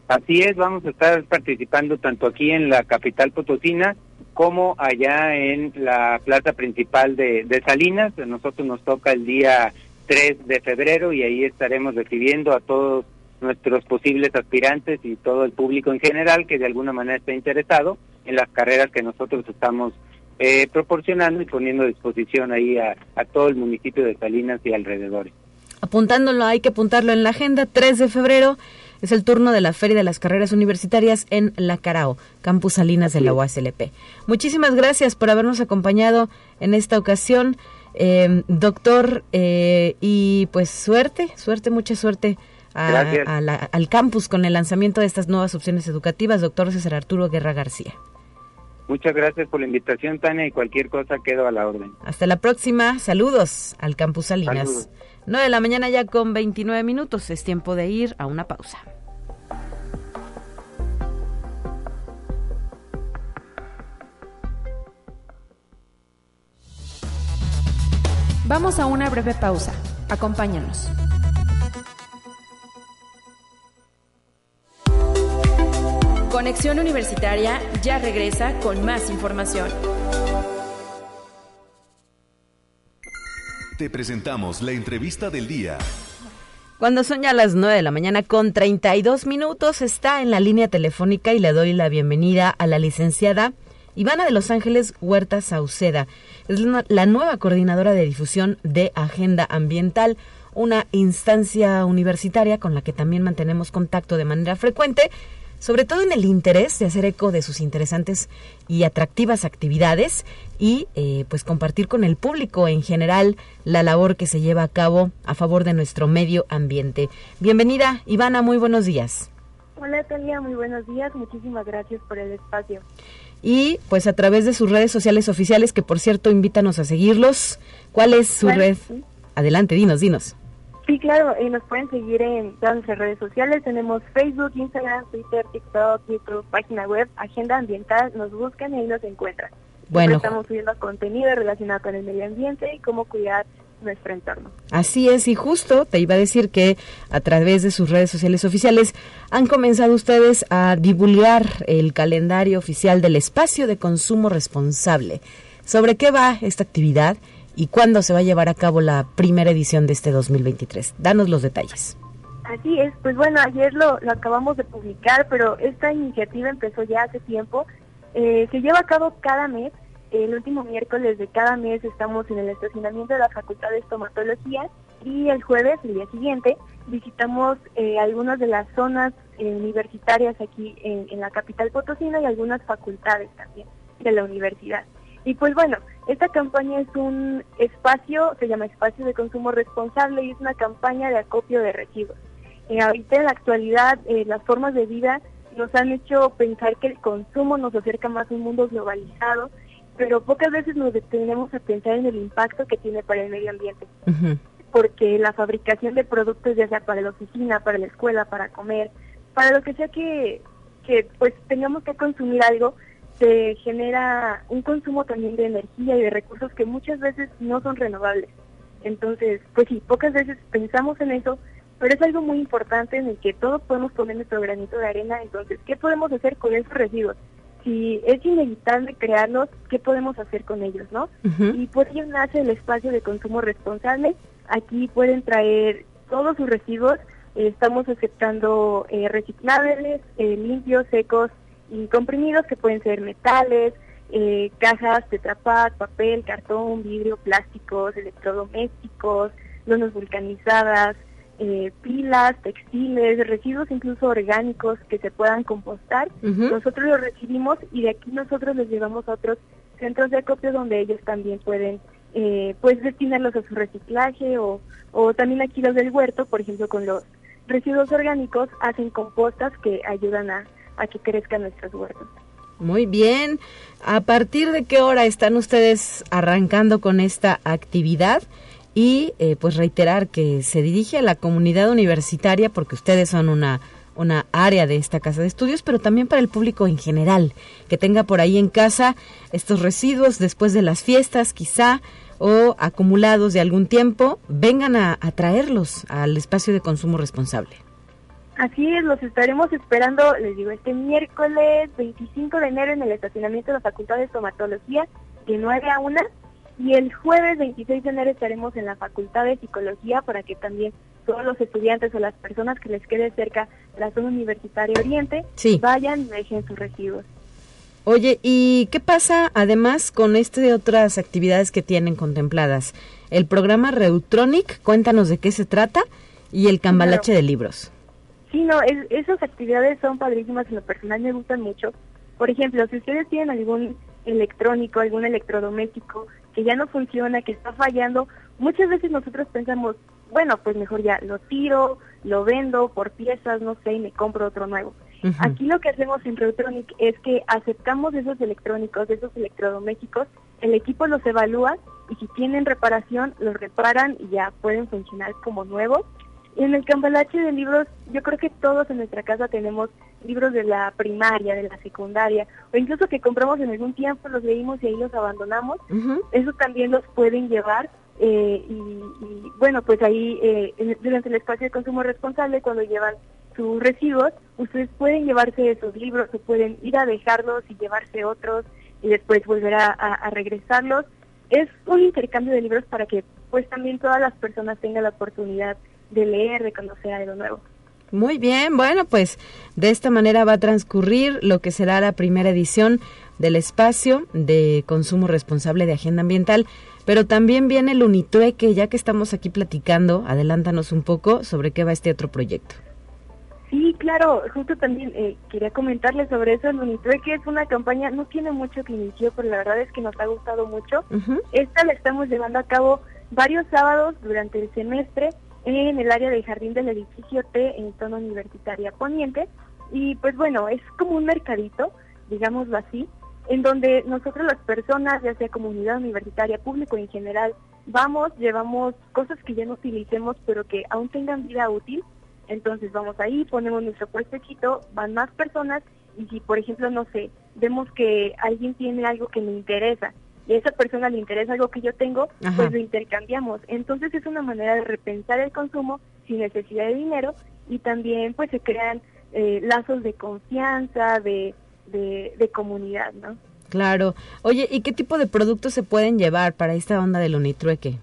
Así es, vamos a estar participando tanto aquí en la capital potosina como allá en la plaza principal de, de Salinas. A nosotros nos toca el día 3 de febrero y ahí estaremos recibiendo a todos nuestros posibles aspirantes y todo el público en general que de alguna manera esté interesado en las carreras que nosotros estamos eh, proporcionando y poniendo a disposición ahí a, todo el municipio de Salinas y alrededores. Apuntándolo, hay que apuntarlo en la agenda, 3 de febrero es el turno de la Feria de las Carreras Universitarias en La Carao, Campus Salinas de la UASLP. Muchísimas gracias por habernos acompañado en esta ocasión, eh, doctor, eh, y pues suerte, suerte, mucha suerte al campus con el lanzamiento de estas nuevas opciones educativas, doctor César Arturo Guerra García. Muchas gracias por la invitación, Tania, y cualquier cosa quedo a la orden. Hasta la próxima. Saludos al Campus Salinas. 9 de la mañana ya con 29 minutos. Es tiempo de ir a una pausa. Vamos a una breve pausa. Acompáñanos. Conexión Universitaria ya regresa con más información. Te presentamos la entrevista del día. Cuando son ya las 9 de la mañana con 32 minutos, está en la línea telefónica y le doy la bienvenida a la licenciada Ivana de Los Ángeles Huerta Sauceda. Es la nueva coordinadora de difusión de Agenda Ambiental. una instancia universitaria con la que también mantenemos contacto de manera frecuente sobre todo en el interés de hacer eco de sus interesantes y atractivas actividades y eh, pues compartir con el público en general la labor que se lleva a cabo a favor de nuestro medio ambiente. Bienvenida, Ivana, muy buenos días. Hola, Talia, muy buenos días. Muchísimas gracias por el espacio. Y pues a través de sus redes sociales oficiales, que por cierto invítanos a seguirlos. ¿Cuál es su red? Adelante, dinos, dinos. Sí, claro, y nos pueden seguir en todas nuestras redes sociales. Tenemos Facebook, Instagram, Twitter, TikTok, YouTube, página web, Agenda Ambiental. Nos buscan y ahí nos encuentran. Bueno. estamos subiendo contenido relacionado con el medio ambiente y cómo cuidar nuestro entorno. Así es, y justo te iba a decir que a través de sus redes sociales oficiales han comenzado ustedes a divulgar el calendario oficial del espacio de consumo responsable. ¿Sobre qué va esta actividad? Y cuándo se va a llevar a cabo la primera edición de este 2023. Danos los detalles. Así es, pues bueno, ayer lo, acabamos de publicar, pero esta iniciativa empezó ya hace tiempo. Eh, se lleva a cabo cada mes. El último miércoles de cada mes estamos en el estacionamiento de la Facultad de Estomatología y el jueves, el día siguiente, visitamos eh, algunas de las zonas eh, universitarias aquí en, en la capital potosina y algunas facultades también de la universidad. Y pues bueno, esta campaña es un espacio, se llama Espacio de Consumo Responsable y es una campaña de acopio de residuos. Eh, ahorita en la actualidad eh, las formas de vida nos han hecho pensar que el consumo nos acerca más a un mundo globalizado, pero pocas veces nos detenemos a pensar en el impacto que tiene para el medio ambiente. Porque la fabricación de productos, ya sea para la oficina, para la escuela, para comer, para lo que sea que, que pues tengamos que consumir algo, se genera un consumo también de energía y de recursos que muchas veces no son renovables. Entonces, pues sí, pocas veces pensamos en eso, pero es algo muy importante en el que todos podemos poner nuestro granito de arena. Entonces, ¿qué podemos hacer con esos residuos? Si es inevitable crearlos, ¿qué podemos hacer con ellos, no? Y por ello nace el espacio de consumo responsable. Aquí pueden traer todos sus residuos. estamos aceptando eh, reciclables, eh, limpios, secos, y comprimidos que pueden ser metales, eh, cajas, tetrapack, papel, cartón, vidrio, plásticos, electrodomésticos, lonas vulcanizadas, eh, pilas, textiles, residuos incluso orgánicos que se puedan compostar. Nosotros los recibimos y de aquí nosotros los llevamos a otros centros de acopio donde ellos también pueden eh, pues destinarlos a su reciclaje o, o también aquí los del huerto, por ejemplo, con los residuos orgánicos hacen compostas que ayudan a, a que crezcan nuestros huertos. Muy bien. ¿A partir de qué hora están ustedes arrancando con esta actividad? Y eh, pues reiterar que se dirige a la comunidad universitaria porque ustedes son una, una área de esta casa de estudios, pero también para el público en general, que tenga por ahí en casa estos residuos después de las fiestas quizá o acumulados de algún tiempo, vengan a traerlos al espacio de consumo responsable. Así es, los estaremos esperando, les digo, este miércoles 25 de enero en el estacionamiento de la Facultad de Estomatología de 9 a 1 y el jueves 26 de enero estaremos en la Facultad de Psicología para que también todos los estudiantes o las personas que les quede cerca la zona universitaria Oriente vayan y dejen sus residuos. Oye, ¿y qué pasa además con este de otras actividades que tienen contempladas? El programa Reutronic, cuéntanos de qué se trata, y el cambalache de libros. Sí, no, esas actividades son padrísimas, en lo personal me gustan mucho. Por ejemplo, si ustedes tienen algún electrónico, algún electrodoméstico que ya no funciona, que está fallando, muchas veces nosotros pensamos, bueno, pues mejor ya lo tiro, lo vendo por piezas, no sé, y me compro otro nuevo. Aquí lo que hacemos en Reutronic es que aceptamos esos electrónicos, esos electrodomésticos, el equipo los evalúa y si tienen reparación, los reparan y ya pueden funcionar como nuevos en el cambalache de libros, yo creo que todos en nuestra casa tenemos libros de la primaria, de la secundaria, o incluso que compramos en algún tiempo, los leímos y ahí los abandonamos. Eso también los pueden llevar. Eh, y, bueno, pues ahí eh, durante el espacio de consumo responsable, cuando llevan sus residuos, ustedes pueden llevarse esos libros o pueden ir a dejarlos y llevarse otros y después volver a, a regresarlos. Es un intercambio de libros para que pues también todas las personas tengan la oportunidad de leer, de conocer algo nuevo. Muy bien, bueno, pues de esta manera va a transcurrir lo que será la primera edición del espacio de consumo responsable de Agenda Ambiental pero también viene el Unitrueque, ya que estamos aquí platicando, adelántanos un poco sobre qué va este otro proyecto. Sí, claro, justo también eh, quería comentarles sobre eso. El Unitrueque es una campaña, no tiene mucho que inició, pero la verdad es que nos ha gustado mucho. Esta la estamos llevando a cabo varios sábados durante el semestre en el área del jardín del edificio T en zona universitaria poniente. Y pues bueno, es como un mercadito, digámoslo así, en donde nosotros las personas, ya sea comunidad universitaria, público en general, vamos, llevamos cosas que ya no utilicemos, pero que aún tengan vida útil. Entonces vamos ahí, ponemos nuestro puestecito, van más personas y si, por ejemplo, no sé, vemos que alguien tiene algo que me interesa y a esa persona le interesa algo que yo tengo, pues lo intercambiamos. Entonces es una manera de repensar el consumo sin necesidad de dinero y también pues se crean eh, lazos de confianza, de, de, comunidad, ¿no? Claro. Oye, ¿y qué tipo de productos se pueden llevar para esta onda del unitrueque?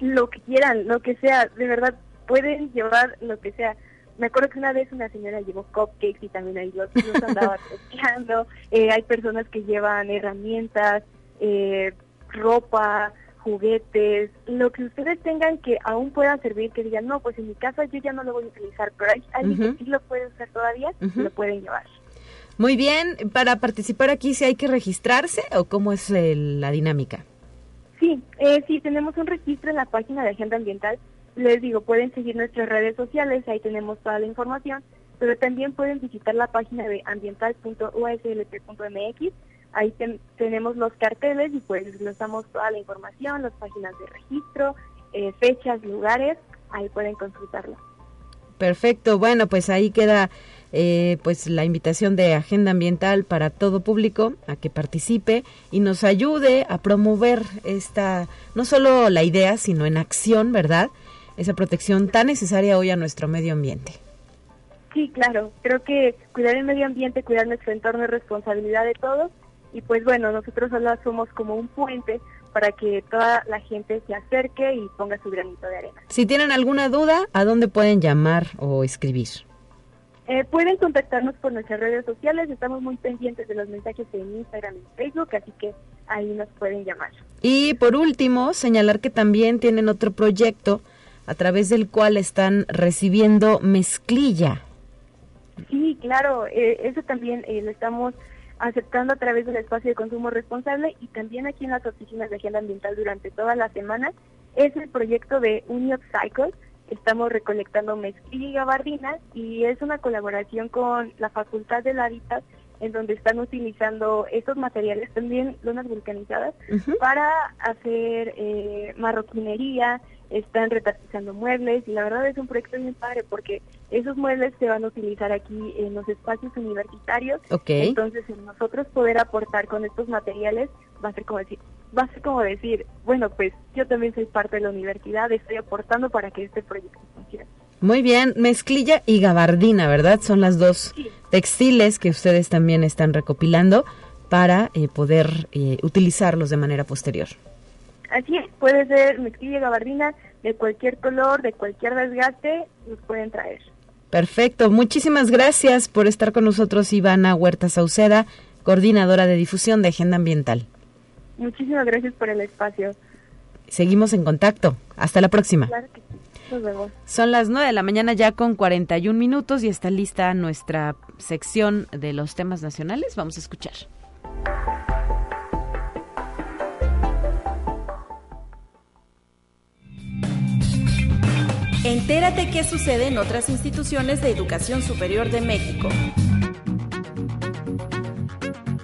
Lo que quieran, lo que sea, de verdad, pueden llevar lo que sea. Me acuerdo que una vez una señora llevó cupcakes y también ahí los, andaba testeando. Eh, hay personas que llevan herramientas, eh, ropa, juguetes, lo que ustedes tengan que aún pueda servir, que digan, no, pues en mi casa yo ya no lo voy a utilizar, pero hay alguien que sí lo puede usar todavía, lo pueden llevar. Muy bien, para participar aquí, ¿si hay que registrarse o cómo es la dinámica? Sí, eh, sí, tenemos un registro en la página de Agenda Ambiental. Les digo, pueden seguir nuestras redes sociales, ahí tenemos toda la información, pero también pueden visitar la página de ambiental.uslp.mx Ahí tenemos los carteles y pues les damos toda la información, las páginas de registro, eh, fechas, lugares, ahí pueden consultarlo. Perfecto, bueno, pues ahí queda eh, pues la invitación de Agenda Ambiental para todo público a que participe y nos ayude a promover esta, no solo la idea, sino en acción, ¿verdad? Esa protección tan necesaria hoy a nuestro medio ambiente. Sí, claro, creo que cuidar el medio ambiente, cuidar nuestro entorno es responsabilidad de todos y pues bueno, nosotros solo somos como un puente para que toda la gente se acerque y ponga su granito de arena. Si tienen alguna duda, ¿a dónde pueden llamar o escribir? Eh, pueden contactarnos por nuestras redes sociales, estamos muy pendientes de los mensajes en Instagram y Facebook, así que ahí nos pueden llamar. Y por último, señalar que también tienen otro proyecto a través del cual están recibiendo mezclilla. Sí, claro, eh, eso también eh, lo estamos aceptando a través del espacio de consumo responsable y también aquí en las oficinas de agenda ambiental durante toda la semana es el proyecto de Union Cycle. Estamos recolectando mezclilla y gabardina y es una colaboración con la Facultad del Hábitat en donde están utilizando estos materiales, también lonas vulcanizadas, para hacer eh, marroquinería, están retapizando muebles y la verdad es un proyecto bien padre porque esos muebles se van a utilizar aquí en los espacios universitarios. Entonces, nosotros poder aportar con estos materiales va a ser como decir, va a ser como decir, bueno, pues yo también soy parte de la universidad, estoy aportando para que este proyecto funcione. Muy bien, mezclilla y gabardina, ¿verdad? Son las dos textiles que ustedes también están recopilando para eh, poder eh, utilizarlos de manera posterior. Así es, puede ser mezclilla y gabardina de cualquier color, de cualquier desgaste, los pueden traer. Perfecto, muchísimas gracias por estar con nosotros, Ivana Huerta Sauceda, coordinadora de difusión de Agenda Ambiental. Muchísimas gracias por el espacio. Seguimos en contacto. Hasta la próxima. Claro que sí. Nos vemos. Son las 9 de la mañana ya con 41 minutos y está lista nuestra sección de los temas nacionales. Vamos a escuchar. Entérate qué sucede en otras instituciones de educación superior de México.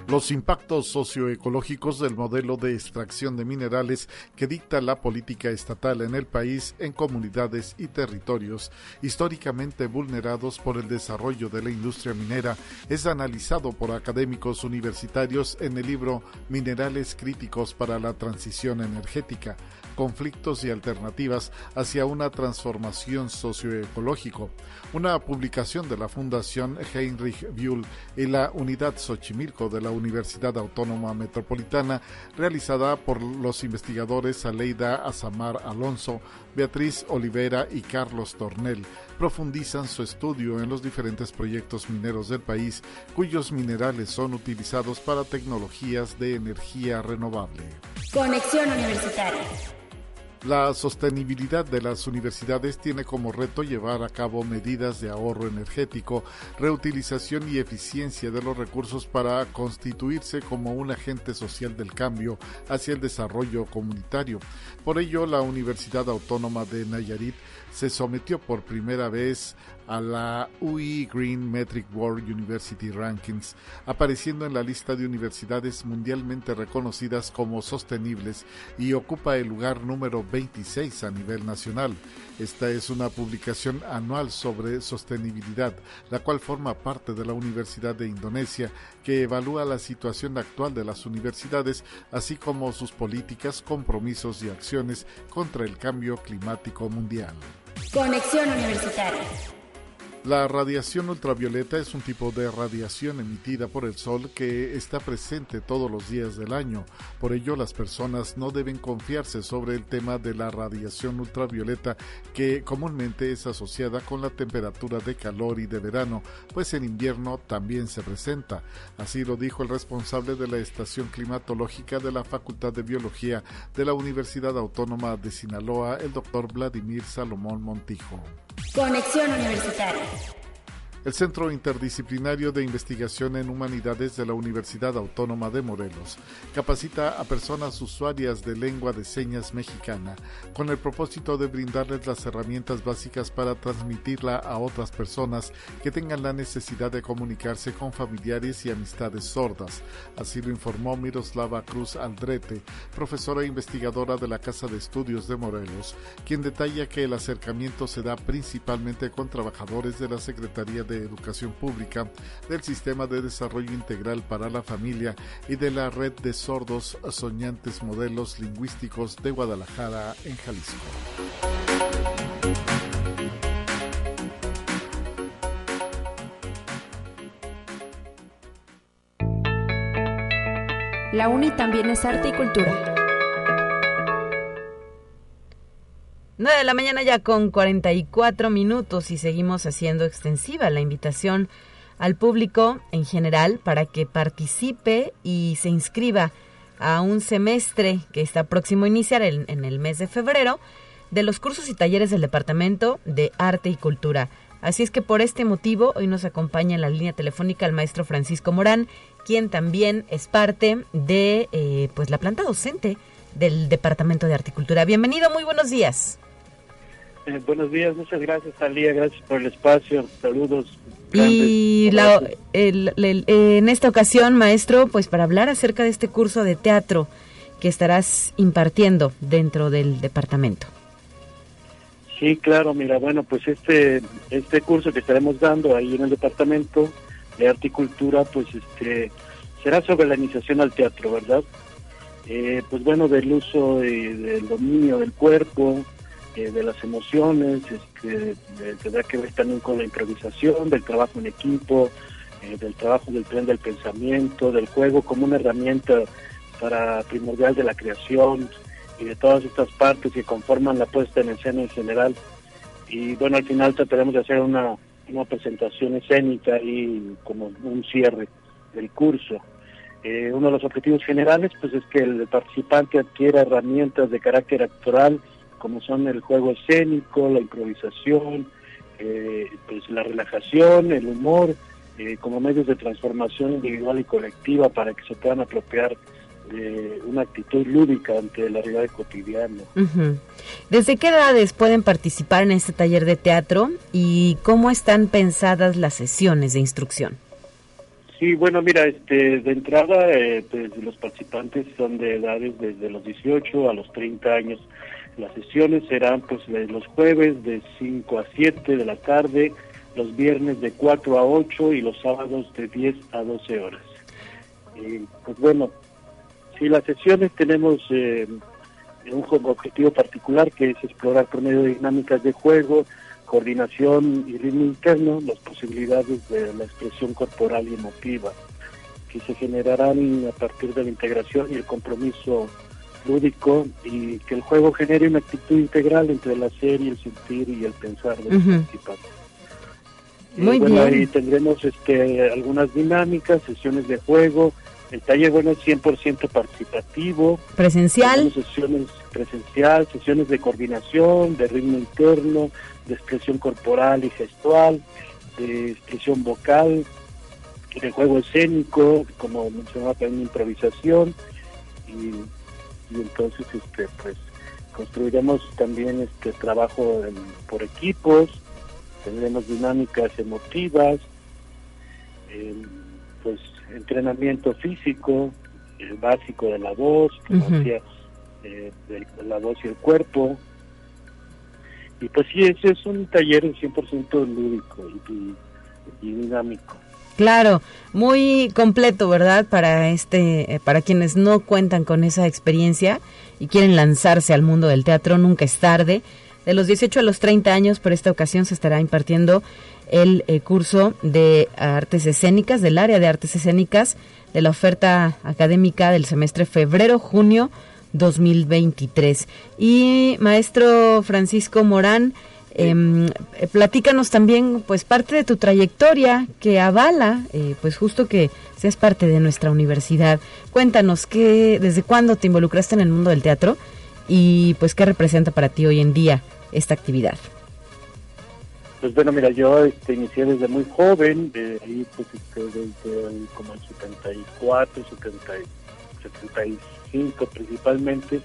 Los impactos socioecológicos del modelo de extracción de minerales que dicta la política estatal en el país en comunidades y territorios históricamente vulnerados por el desarrollo de la industria minera es analizado por académicos universitarios en el libro Minerales críticos para la transición energética conflictos y alternativas hacia una transformación socioecológico. Una publicación de la Fundación Heinrich Bull y la Unidad Xochimilco de la Universidad Autónoma Metropolitana, realizada por los investigadores Aleida Azamar Alonso, Beatriz Olivera y Carlos Tornel, profundizan su estudio en los diferentes proyectos mineros del país cuyos minerales son utilizados para tecnologías de energía renovable. Conexión Universitaria. La sostenibilidad de las universidades tiene como reto llevar a cabo medidas de ahorro energético, reutilización y eficiencia de los recursos para constituirse como un agente social del cambio hacia el desarrollo comunitario. Por ello, la Universidad Autónoma de Nayarit se sometió por primera vez a la UI Green Metric World University Rankings, apareciendo en la lista de universidades mundialmente reconocidas como sostenibles y ocupa el lugar número 26 a nivel nacional. Esta es una publicación anual sobre sostenibilidad, la cual forma parte de la Universidad de Indonesia, que evalúa la situación actual de las universidades, así como sus políticas, compromisos y acciones contra el cambio climático mundial. Conexión Universitaria. La radiación ultravioleta es un tipo de radiación emitida por el Sol que está presente todos los días del año. Por ello, las personas no deben confiarse sobre el tema de la radiación ultravioleta que comúnmente es asociada con la temperatura de calor y de verano, pues en invierno también se presenta. Así lo dijo el responsable de la estación climatológica de la Facultad de Biología de la Universidad Autónoma de Sinaloa, el doctor Vladimir Salomón Montijo. Conexión Universitaria. Yeah. El Centro Interdisciplinario de Investigación en Humanidades de la Universidad Autónoma de Morelos capacita a personas usuarias de lengua de señas mexicana con el propósito de brindarles las herramientas básicas para transmitirla a otras personas que tengan la necesidad de comunicarse con familiares y amistades sordas. Así lo informó Miroslava Cruz Aldrete, profesora e investigadora de la Casa de Estudios de Morelos, quien detalla que el acercamiento se da principalmente con trabajadores de la Secretaría de de Educación Pública, del Sistema de Desarrollo Integral para la Familia y de la Red de Sordos Soñantes Modelos Lingüísticos de Guadalajara, en Jalisco. La UNI también es arte y cultura. 9 de la mañana ya con 44 minutos y seguimos haciendo extensiva la invitación al público en general para que participe y se inscriba a un semestre que está próximo a iniciar en, el mes de febrero de los cursos y talleres del Departamento de Arte y Cultura. Así es que por este motivo hoy nos acompaña en la línea telefónica el maestro Francisco Morán, quien también es parte de eh, pues la planta docente del Departamento de Arte y Cultura. Bienvenido, muy buenos días. Eh, buenos días, muchas gracias, Talía, gracias por el espacio, saludos. Y en esta ocasión, maestro, pues para hablar acerca de este curso de teatro que estarás impartiendo dentro del departamento. Sí, claro, mira, bueno, pues este este curso que estaremos dando ahí en el departamento de arte y cultura, pues este será sobre la iniciación al teatro, ¿verdad? Eh, pues bueno, del uso del dominio del cuerpo, eh, de las emociones, este, tendrá que ver también con la improvisación, del trabajo en equipo, eh, del trabajo del tren del pensamiento, del juego como una herramienta para primordial de la creación y de todas estas partes que conforman la puesta en escena en general. Y bueno, al final trataremos de hacer una, una presentación escénica y como un cierre del curso. Eh, uno de los objetivos generales pues es que el participante adquiera herramientas de carácter actoral como son el juego escénico, la improvisación, eh, pues la relajación, el humor, eh, como medios de transformación individual y colectiva para que se puedan apropiar de una actitud lúdica ante la realidad cotidiana. ¿Desde qué edades pueden participar en este taller de teatro y cómo están pensadas las sesiones de instrucción? Sí, bueno, mira, este, de entrada, eh, pues, los participantes son de edades desde los 18 a los 30 años. Las sesiones serán pues los jueves de 5 a 7 de la tarde, los viernes de 4 a 8 y los sábados de 10 a 12 horas. pues bueno, si las sesiones tenemos eh, un objetivo particular que es explorar por medio de dinámicas de juego, coordinación y ritmo interno las posibilidades de la expresión corporal y emotiva que se generarán a partir de la integración y el compromiso lúdico y que el juego genere una actitud integral entre el hacer y el sentir y el pensar de los participantes. Muy bueno, bien. ahí tendremos este, algunas dinámicas, sesiones de juego. El taller, bueno, es 100% participativo. Presencial. Sesiones presencial, sesiones de coordinación, de ritmo interno, de expresión corporal y gestual, de expresión vocal, de juego escénico, como mencionaba también improvisación. Y, y entonces, este, pues, construiremos también este trabajo en- por equipos, tendremos dinámicas emotivas, eh, pues entrenamiento físico, el básico de la voz, eh, de, de la voz y el cuerpo. Y pues sí, ese es un taller 100% lúdico y, y- y dinámico. Claro, muy completo, ¿verdad? Para este, eh, para quienes no cuentan con esa experiencia y quieren lanzarse al mundo del teatro, nunca es tarde. De los 18 a los 30 años, por esta ocasión se estará impartiendo el eh, curso de artes escénicas, del área de artes escénicas, de la oferta académica del semestre febrero-junio 2023. Y maestro Francisco Morán, eh, platícanos también, pues, parte de tu trayectoria que avala, eh, pues, justo que seas parte de nuestra universidad. Cuéntanos, ¿qué, ¿desde cuándo te involucraste en el mundo del teatro? Y, pues, ¿qué representa para ti hoy en día esta actividad? Pues bueno, mira, yo este, inicié desde muy joven, de ahí pues este, desde como el 74, 70, y 75 principalmente,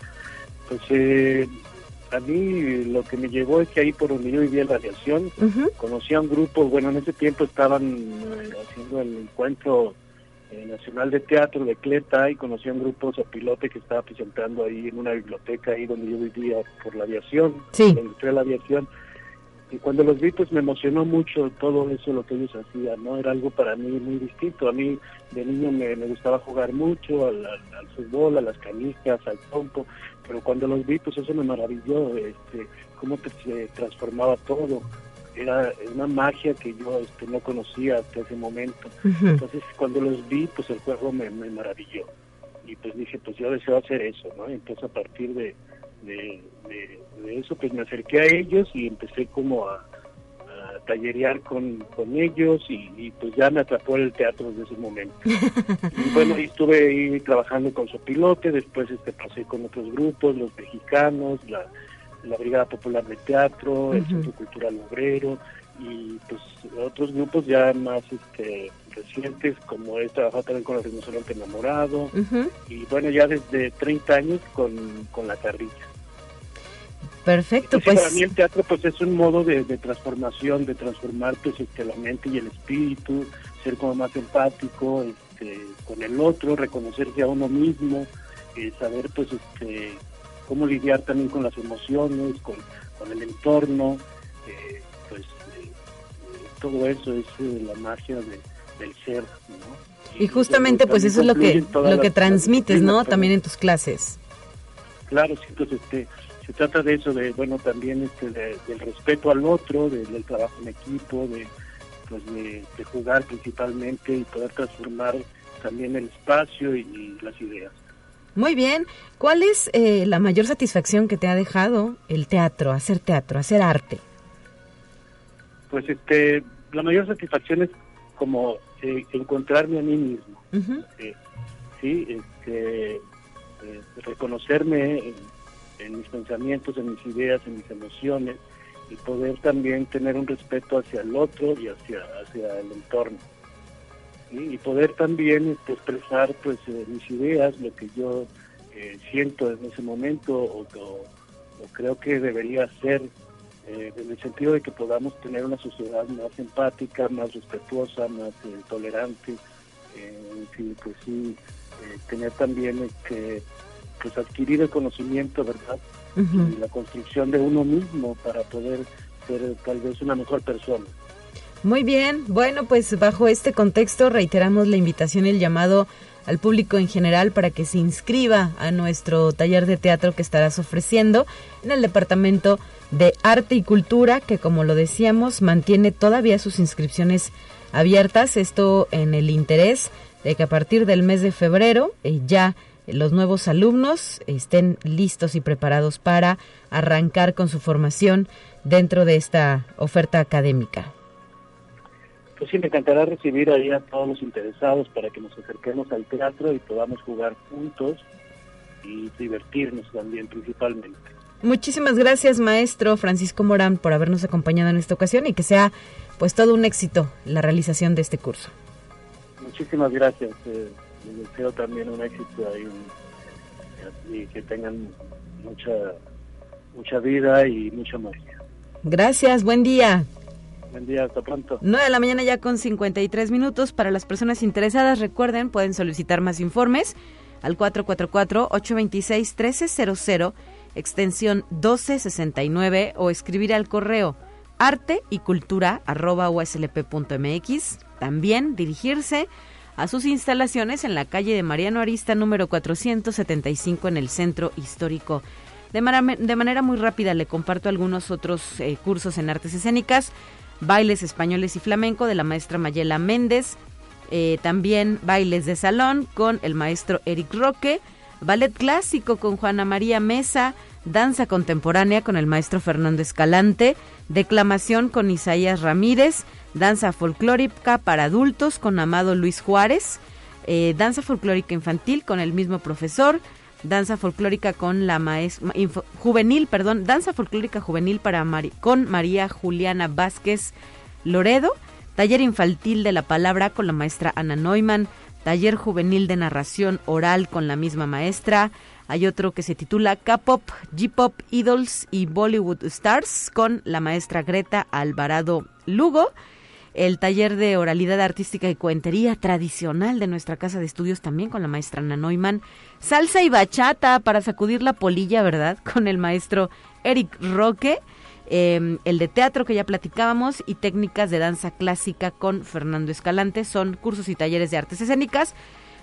pues eh, a mí lo que me llevó es que ahí por donde yo vivía en la aviación, Ujú. conocí a un grupo, bueno, en ese tiempo estaban eh, haciendo el encuentro eh, nacional de teatro de Cleta y conocí a un grupo Zapilote que estaba presentando ahí en una biblioteca ahí donde yo vivía por la aviación, Sí. la industria de la aviación. Y cuando los vi, pues me emocionó mucho todo eso, lo que ellos hacían, ¿no? Era algo para mí muy distinto. A mí de niño me, me gustaba jugar mucho al, al- al fútbol, a las canicas, al trompo, pero cuando los vi, pues eso me maravilló, este, cómo se transformaba todo. Era una magia que yo este, no conocía hasta ese momento. Entonces, cuando los vi, pues el juego me, me maravilló. Y pues dije, pues yo deseo hacer eso, ¿no? Entonces, a partir de, de, de- de eso, pues me acerqué a ellos y empecé como a tallerear con, con ellos y, y, pues ya me atrapó el teatro desde ese momento. y bueno, y estuve ahí trabajando con Sopilote, después este pasé con otros grupos, los mexicanos, la, la Brigada Popular de Teatro, el. Centro Cultural Obrero y pues otros grupos ya más este recientes como he trabajado también con el rinoceronte enamorado Ujú. y bueno ya desde 30 años con, con la carrilla. Perfecto, Sí, para mí pues, el teatro pues es un modo de, de transformación, de transformar pues este, la mente y el espíritu, ser como más empático este, con el otro, reconocerse a uno mismo, eh, saber pues este cómo lidiar también con las emociones, con, con el entorno, eh, pues eh, todo eso es la magia de- del ser, ¿no? y justamente, pues, eso es lo que, lo que transmites, ¿no? También en tus clases. Claro, sí, pues este, se trata de eso, de bueno, también este, de- del respeto al otro, de- del trabajo en equipo, de, pues de, de jugar principalmente y poder transformar también el espacio y, y las ideas. Muy bien. ¿Cuál es eh, la mayor satisfacción que te ha dejado el teatro, hacer teatro, hacer arte? Pues este, la mayor satisfacción es como eh, encontrarme a mí mismo, eh, sí, este, eh, reconocerme en, mis pensamientos, en mis ideas, en mis emociones y poder también tener un respeto hacia el otro y hacia, hacia el entorno. Y poder también este, expresar pues eh, mis ideas, lo que yo eh, siento en ese momento o, o- o creo que debería ser eh, en el sentido de que podamos tener una sociedad más empática, más respetuosa, más eh, tolerante, en pues sí, tener también este, pues adquirir el conocimiento, ¿verdad? Y la construcción de uno mismo para poder ser tal vez una mejor persona. Muy bien, bueno, pues bajo este contexto reiteramos la invitación y el llamado al público en general para que se inscriba a nuestro taller de teatro que estarás ofreciendo en el Departamento de Arte y Cultura, que como lo decíamos, mantiene todavía sus inscripciones abiertas. Esto en el interés de que a partir del mes de febrero eh, ya los nuevos alumnos estén listos y preparados para arrancar con su formación dentro de esta oferta académica. Pues sí, me encantará recibir ahí a todos los interesados para que nos acerquemos al teatro y podamos jugar juntos y divertirnos también principalmente. Muchísimas gracias, maestro Francisco Morán, por habernos acompañado en esta ocasión y que sea pues todo un éxito la realización de este curso. Muchísimas gracias. Eh, les deseo también un éxito ahí y que tengan mucha mucha vida y mucha magia. Gracias, buen día. Buen día, hasta pronto. 9 de la mañana ya con 53 minutos. Para las personas interesadas, recuerden, pueden solicitar más informes al 444-826-1300, extensión 1269 o escribir al correo arte y cultura arroba uslp.mx. También dirigirse a sus instalaciones en la calle de Mariano Arista número 475 en el centro histórico. De, de manera muy rápida le comparto algunos otros eh, cursos en artes escénicas, bailes españoles y flamenco de la maestra Mayela Méndez, eh, también bailes de salón con el maestro Eric Roque, ballet clásico con Juana María Mesa, danza contemporánea con el maestro Fernando Escalante, declamación con Isaías Ramírez, danza folclórica para adultos con Amado Luis Juárez, eh, danza folclórica infantil con el mismo profesor, danza folclórica con la maestra juvenil, perdón, danza folclórica juvenil para con María Juliana Vázquez Loredo, taller infantil de la palabra con la maestra Ana Neumann, taller juvenil de narración oral con la misma maestra, hay otro que se titula K-Pop, G-Pop, Idols y Bollywood Stars con la maestra Greta Alvarado Lugo. El taller de oralidad artística y cuentería tradicional de nuestra casa de estudios también con la maestra Ana Neumann. Salsa y bachata para sacudir la polilla, ¿verdad? Con el maestro Eric Roque. Em, el de teatro que ya platicábamos y técnicas de danza clásica con Fernando Escalante son cursos y talleres de artes escénicas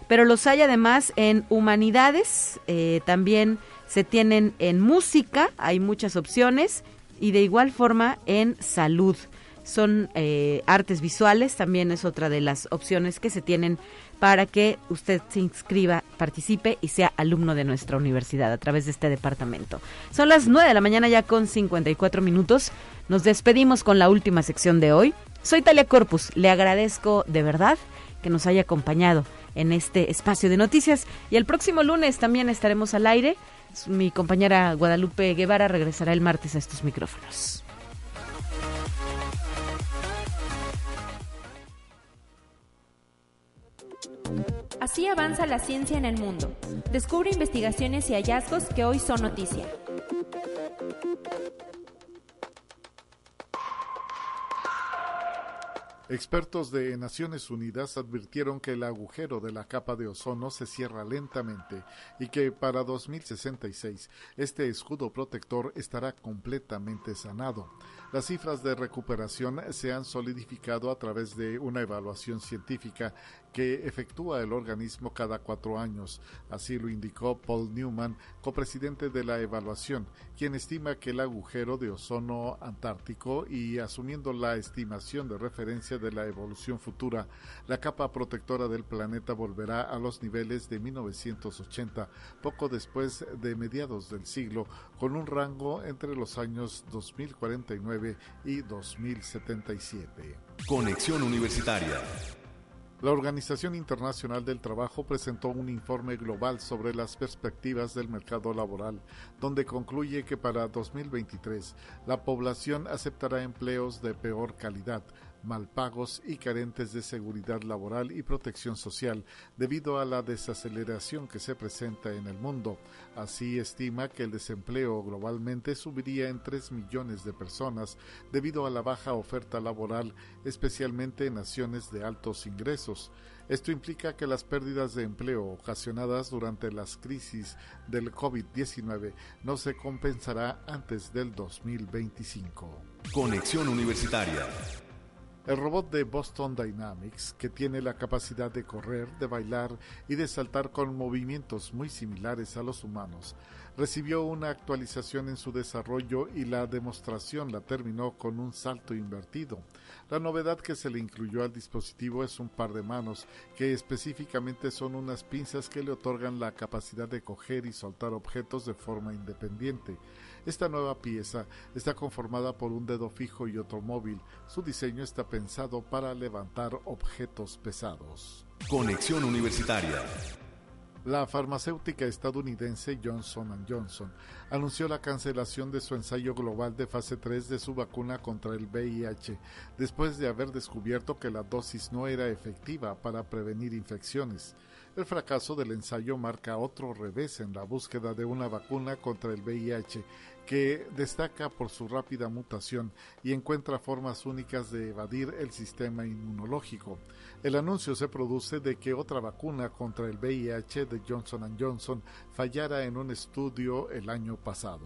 pero los hay además en humanidades, eh, también se tienen en música, hay muchas opciones, y de igual forma en salud. Son eh, artes visuales, también es otra de las opciones que se tienen para que usted se inscriba, participe y sea alumno de nuestra universidad a través de este departamento. Son las 9 de la mañana ya con 54 minutos. Nos despedimos con la última sección de hoy. Soy Talia Corpus, le agradezco de verdad que nos haya acompañado en este espacio de noticias. Y el próximo lunes también estaremos al aire. Mi compañera Guadalupe Guevara regresará el martes a estos micrófonos. Así avanza la ciencia en el mundo. Descubre investigaciones y hallazgos que hoy son noticia. Expertos de Naciones Unidas advirtieron que el agujero de la capa de ozono se cierra lentamente y que para 2066 este escudo protector estará completamente sanado. Las cifras de recuperación se han solidificado a través de una evaluación científica que efectúa el organismo cada cuatro años. Así lo indicó Paul Newman, copresidente de la evaluación, quien estima que el agujero de ozono antártico y asumiendo la estimación de referencia de la evolución futura, la capa protectora del planeta volverá a los niveles de 1980, poco después de mediados del siglo, con un rango entre los años 2049 y 2077. Conexión Universitaria la Organización Internacional del Trabajo presentó un informe global sobre las perspectivas del mercado laboral, donde concluye que para 2023 la población aceptará empleos de peor calidad, mal pagos y carentes de seguridad laboral y protección social debido a la desaceleración que se presenta en el mundo. Así estima que el desempleo globalmente subiría en 3 millones de personas debido a la baja oferta laboral, especialmente en naciones de altos ingresos. Esto implica que las pérdidas de empleo ocasionadas durante las crisis del COVID-19 no se compensará antes del 2025. Conexión Universitaria El robot de Boston Dynamics, que tiene la capacidad de correr, de bailar y de saltar con movimientos muy similares a los humanos, recibió una actualización en su desarrollo y la demostración la terminó con un salto invertido. La novedad que se le incluyó al dispositivo es un par de manos, que específicamente son unas pinzas que le otorgan la capacidad de coger y soltar objetos de forma independiente. Esta nueva pieza está conformada por un dedo fijo y otro móvil. Su diseño está pensado para levantar objetos pesados. Conexión Universitaria. La farmacéutica estadounidense Johnson Johnson anunció la cancelación de su ensayo global de fase 3 de su vacuna contra el VIH, después de haber descubierto que la dosis no era efectiva para prevenir infecciones. El fracaso del ensayo marca otro revés en la búsqueda de una vacuna contra el VIH, que destaca por su rápida mutación y encuentra formas únicas de evadir el sistema inmunológico. El anuncio se produce de que otra vacuna contra el VIH de Johnson Johnson fallara en un estudio el año pasado.